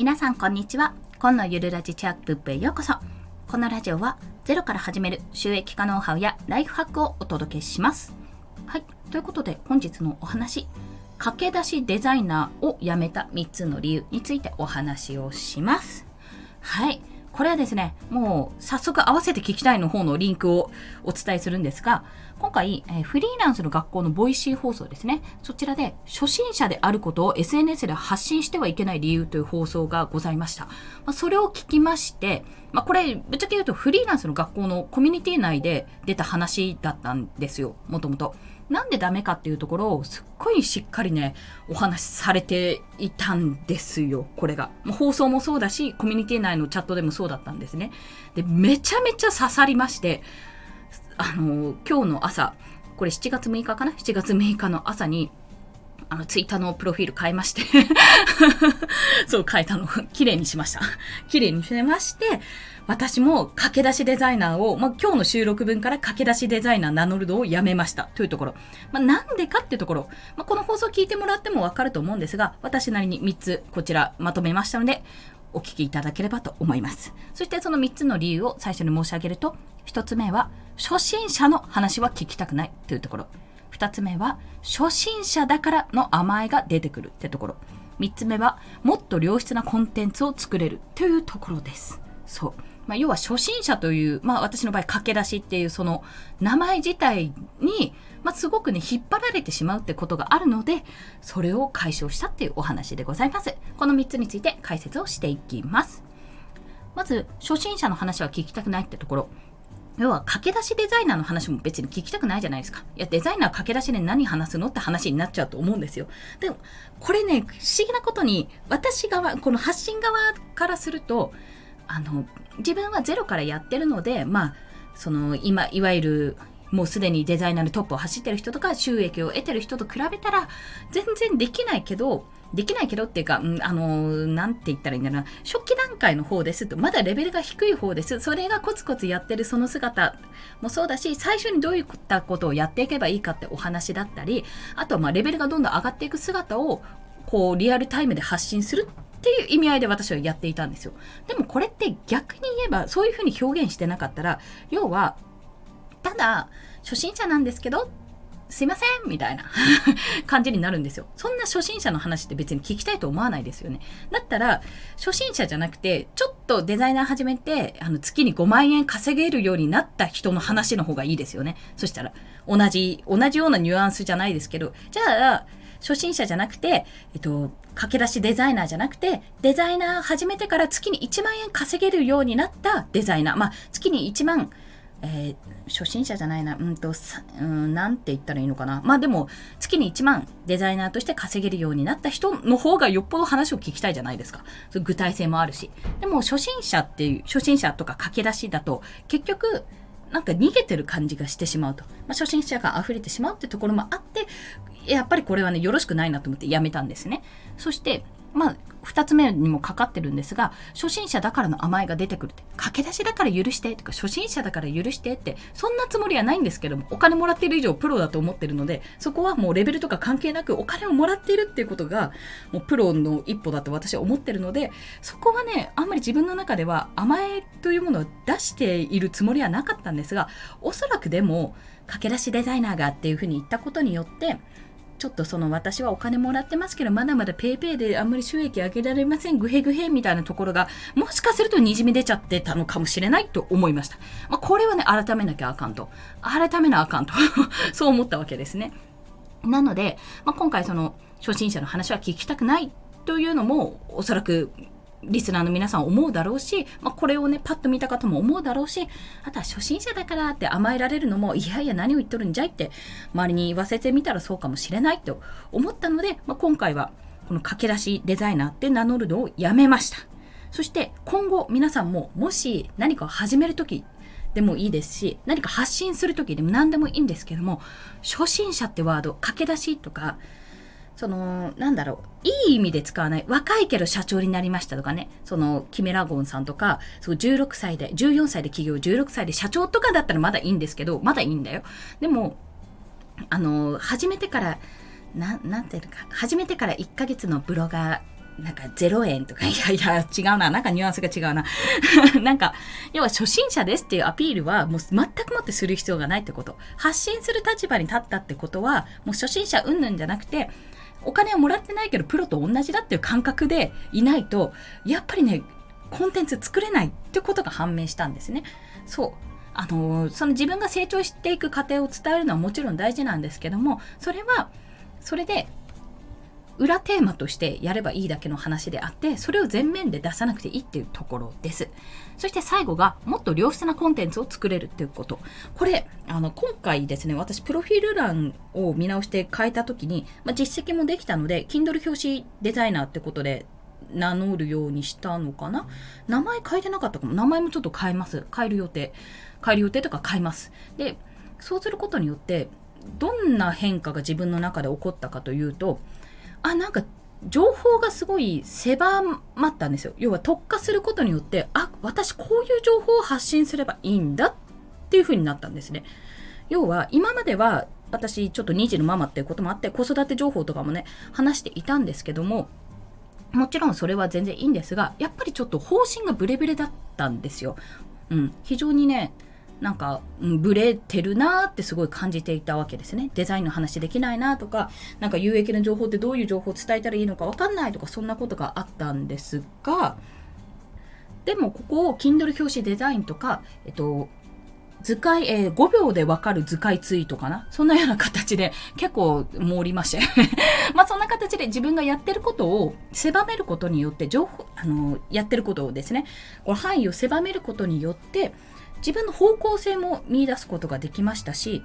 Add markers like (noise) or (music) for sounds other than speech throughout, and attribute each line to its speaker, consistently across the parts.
Speaker 1: 皆さんこんにちは。今のゆるラジチャップップへようこそ。このラジオはゼロから始める収益化ノウハウやライフハックをお届けします。はい。ということで本日のお話駆け出しデザイナーを辞めた3つの理由についてお話をします。はい。これはですね、もう早速合わせて聞きたいの方のリンクをお伝えするんですが、今回、え、フリーランスの学校の Voicy 放送ですね、そちらで初心者であることを SNS で発信してはいけない理由という放送がございました。まあ、それを聞きまして、まあ、これ、ぶっちゃけ言うとフリーランスの学校のコミュニティ内で出た話だったんですよ、もともと。なんでダメかっていうところをすっごいしっかりね、お話しされていたんですよ、これが。放送もそうだし、コミュニティ内のチャットでもそうだったんですね。で、めちゃめちゃ刺さりまして、あの、今日の朝、これ7月6日かな ?7 月6日の朝に、あの、ツイッターのプロフィール変えまして (laughs) そう変えたの、綺麗にしました。綺麗にしまして、私も駆け出しデザイナーを、まあ、今日の収録分から駆け出しデザイナー名乗るのをやめましたというところ。まあ、なんでかっていうところ、まあ、この放送聞いてもらってもわかると思うんですが、私なりに3つこちらまとめましたので、お聞きいただければと思います。そしてその3つの理由を最初に申し上げると、1つ目は、初心者の話は聞きたくないというところ。2つ目は、初心者だからの甘えが出てくるってところ。3つ目は、もっと良質なコンテンツを作れるというところです。そう。まあ、要は初心者という、まあ私の場合駆け出しっていうその名前自体に、まあ、すごくね、引っ張られてしまうってことがあるので、それを解消したっていうお話でございます。この3つについて解説をしていきます。まず、初心者の話は聞きたくないってところ。要は駆け出しデザイナーの話も別に聞きたくないじゃないですか。いや、デザイナー駆け出しで何話すのって話になっちゃうと思うんですよ。でも、これね、不思議なことに、私側、この発信側からすると、あの自分はゼロからやってるのでまあその今いわゆるもうすでにデザイナーのトップを走ってる人とか収益を得てる人と比べたら全然できないけどできないけどっていうか、うん、あのなんて言ったらいいんだろうな初期段階の方ですとまだレベルが低い方ですそれがコツコツやってるその姿もそうだし最初にどういったことをやっていけばいいかってお話だったりあとはまあレベルがどんどん上がっていく姿をこうリアルタイムで発信するっていう意味合いで私はやっていたんですよ。でもこれって逆に言えばそういうふうに表現してなかったら要はただ初心者なんですけどすいませんみたいな (laughs) 感じになるんですよ。そんな初心者の話って別に聞きたいと思わないですよね。だったら、初心者じゃなくて、ちょっとデザイナー始めて、あの、月に5万円稼げるようになった人の話の方がいいですよね。そしたら、同じ、同じようなニュアンスじゃないですけど、じゃあ、初心者じゃなくて、えっと、駆け出しデザイナーじゃなくて、デザイナー始めてから月に1万円稼げるようになったデザイナー。まあ、月に1万、えー、初心者じゃないな、うんと、うん、なんて言ったらいいのかな。まあでも、月に1万デザイナーとして稼げるようになった人の方がよっぽど話を聞きたいじゃないですか。そ具体性もあるし。でも、初心者っていう、初心者とか駆け出しだと、結局、なんか逃げてる感じがしてしまうと。まあ、初心者が溢れてしまうってところもあって、やっぱりこれはね、よろしくないなと思ってやめたんですね。そして、まあ、二つ目にもかかってるんですが、初心者だからの甘えが出てくるって、駆け出しだから許してとか、初心者だから許してって、そんなつもりはないんですけども、お金もらってる以上プロだと思ってるので、そこはもうレベルとか関係なくお金をもらっているっていうことが、もうプロの一歩だと私は思ってるので、そこはね、あんまり自分の中では甘えというものを出しているつもりはなかったんですが、おそらくでも、駆け出しデザイナーがっていうふうに言ったことによって、ちょっとその私はお金もらってますけど、まだまだ PayPay であんまり収益上げられません、ぐへぐへみたいなところが、もしかするとにじみ出ちゃってたのかもしれないと思いました。まあ、これはね、改めなきゃあかんと。改めなあかんと。(laughs) そう思ったわけですね。なので、まあ、今回その初心者の話は聞きたくないというのも、おそらくリスナーの皆さん思うだろうし、まあ、これをね、パッと見た方も思うだろうし、あとは初心者だからって甘えられるのも、いやいや何を言っとるんじゃいって、周りに言わせてみたらそうかもしれないと思ったので、まあ、今回は、この駆け出しデザイナーって名乗るのをやめました。そして今後皆さんももし何かを始めるときでもいいですし、何か発信するときでも何でもいいんですけども、初心者ってワード、駆け出しとか、その、なんだろう、いい意味で使わない、若いけど社長になりましたとかね、その、キメラゴンさんとか、そう16歳で、14歳で起業、16歳で社長とかだったらまだいいんですけど、まだいいんだよ。でも、あの、始めてから、ななんていうか、始めてから1ヶ月のブロガーなんか0円とか、いやいや、違うな。なんかニュアンスが違うな。(laughs) なんか、要は初心者ですっていうアピールはもう全くもってする必要がないってこと。発信する立場に立ったってことは、もう初心者うんぬんじゃなくて、お金はもらってないけどプロと同じだっていう感覚でいないと、やっぱりね、コンテンツ作れないってことが判明したんですね。そう。あのその自分が成長していく過程を伝えるのはもちろん大事なんですけどもそれはそれで裏テーマとしてやればいいだけの話であってそれを前面で出さなくていいっていうところです。そして最後がもっと良質なコンテンツを作れるっていうこと。これあの今回ですね私プロフィール欄を見直して変えた時に、まあ、実績もできたので Kindle 表紙デザイナーってことで名乗るようにしたのかな？名前変えてなかったかも。名前もちょっと変えます。変える予定。変える予定とか変えます。でそうすることによってどんな変化が自分の中で起こったかというとあなんか情報がすごい狭まったんですよ要は特化することによってあ私こういう情報を発信すればいいんだっていう風になったんですね要は今までは私ちょっと2児のママっていうこともあって子育て情報とかもね話していたんですけどももちろんそれは全然いいんですがやっぱりちょっと方針がブレブレだったんですよ。うん、非常にねなんか、うん、ブレてるなってすごい感じていたわけですね。デザインの話できないなとか、なんか有益な情報ってどういう情報を伝えたらいいのかわかんないとか、そんなことがあったんですが、でもここを Kindle 表紙デザインとか、えっと、図解、えー、5秒でわかる図解ツイートかな？そんなような形で (laughs) 結構盛りまして。(laughs) まあそんな形で自分がやってることを狭めることによって情報、あの、やってることをですね、この範囲を狭めることによって自分の方向性も見出すことができましたし、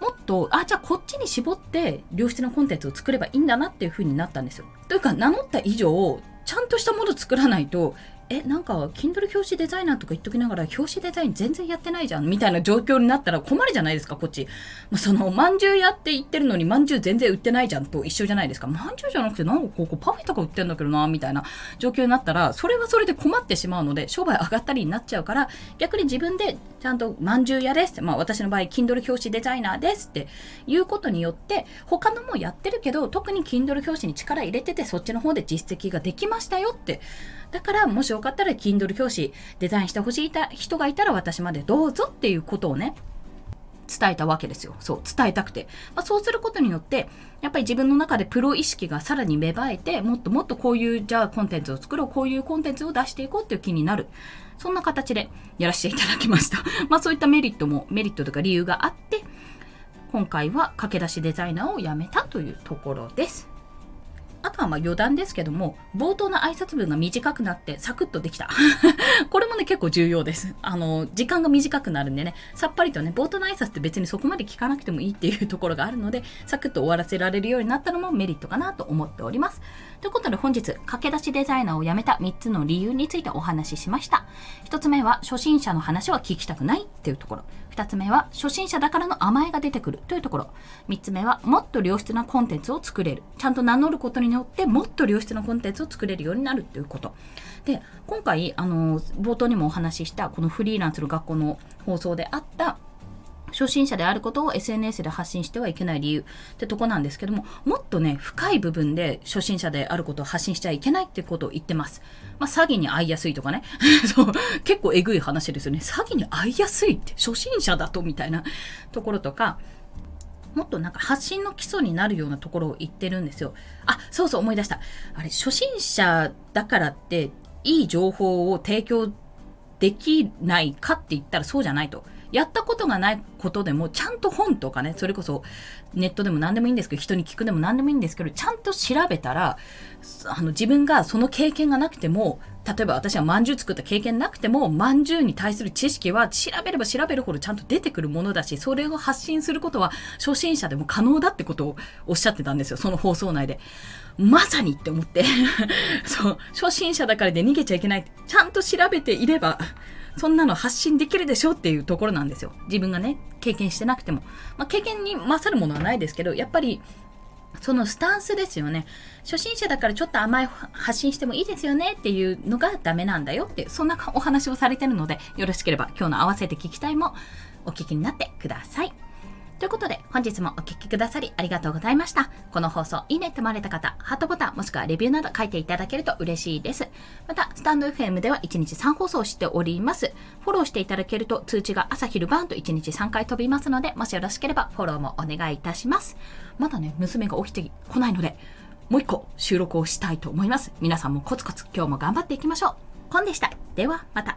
Speaker 1: もっと、あ、じゃあこっちに絞って良質なコンテンツを作ればいいんだなっていう風になったんですよ。というか、名乗った以上、ちゃんとしたもの作らないと、え、なんか、Kindle 表紙デザイナーとか言っときながら、表紙デザイン全然やってないじゃん、みたいな状況になったら困るじゃないですか、こっち。まあ、その、まんじゅうやって言ってるのに、まんじゅう全然売ってないじゃんと一緒じゃないですか。まんじゅうじゃなくて、なんかここパフェとか売ってんだけどな、みたいな状況になったら、それはそれで困ってしまうので、商売上がったりになっちゃうから、逆に自分でちゃんと、まんじゅう屋ですって、まあ、私の場合、Kindle 表紙デザイナーですっていうことによって、他のもやってるけど、特に Kindle 表紙に力入れてて、そっちの方で実績ができましたよって。だから、もしよかったら Kindle 表紙デザインしてほしい人がいたら私までどうぞっていうことをね、伝えたわけですよ。そう、伝えたくて。まあ、そうすることによって、やっぱり自分の中でプロ意識がさらに芽生えて、もっともっとこういう、じゃあコンテンツを作ろう、こういうコンテンツを出していこうっていう気になる。そんな形でやらせていただきました。(laughs) まあそういったメリットも、メリットとか理由があって、今回は駆け出しデザイナーを辞めたというところです。あとはまあ余談ですけども、冒頭の挨拶文が短くなってサクッとできた。(laughs) これもね、結構重要です。あの、時間が短くなるんでね、さっぱりとね、冒頭の挨拶って別にそこまで聞かなくてもいいっていうところがあるので、サクッと終わらせられるようになったのもメリットかなと思っております。ということで本日、駆け出しデザイナーを辞めた3つの理由についてお話ししました。1つ目は、初心者の話は聞きたくないっていうところ。2つ目は初心者だからの甘えが出てくるというところ。3つ目はもっと良質なコンテンツを作れる。ちゃんと名乗ることによってもっと良質なコンテンツを作れるようになるということ。で今回あの冒頭にもお話ししたこのフリーランスの学校の放送であった初心者であることを SNS で発信してはいけない理由ってとこなんですけども、もっとね、深い部分で初心者であることを発信しちゃいけないってことを言ってます。まあ、詐欺に遭いやすいとかね。(laughs) そう、結構えぐい話ですよね。詐欺に遭いやすいって、初心者だとみたいなところとか、もっとなんか発信の基礎になるようなところを言ってるんですよ。あ、そうそう思い出した。あれ、初心者だからっていい情報を提供できないかって言ったらそうじゃないと。やったことがないことでも、ちゃんと本とかね、それこそネットでも何でもいいんですけど、人に聞くでも何でもいいんですけど、ちゃんと調べたら、あの自分がその経験がなくても、例えば私は饅頭作った経験なくても、饅頭に対する知識は調べれば調べるほどちゃんと出てくるものだし、それを発信することは初心者でも可能だってことをおっしゃってたんですよ、その放送内で。まさにって思って (laughs) そう、初心者だからで逃げちゃいけない。ちゃんと調べていれば、そんなの発信できるでしょうっていうところなんですよ。自分がね、経験してなくても。まあ、経験に勝るものはないですけど、やっぱり、そのスタンスですよね。初心者だからちょっと甘い発信してもいいですよねっていうのがダメなんだよって、そんなお話をされてるので、よろしければ今日の合わせて聞きたいもお聞きになってください。ということで、本日もお聴きくださりありがとうございました。この放送、いいねって思われた方、ハートボタン、もしくはレビューなど書いていただけると嬉しいです。また、スタンド FM では1日3放送しております。フォローしていただけると通知が朝昼晩と1日3回飛びますので、もしよろしければフォローもお願いいたします。まだね、娘が起きてこないので、もう一個収録をしたいと思います。皆さんもコツコツ今日も頑張っていきましょう。コンでした。では、また。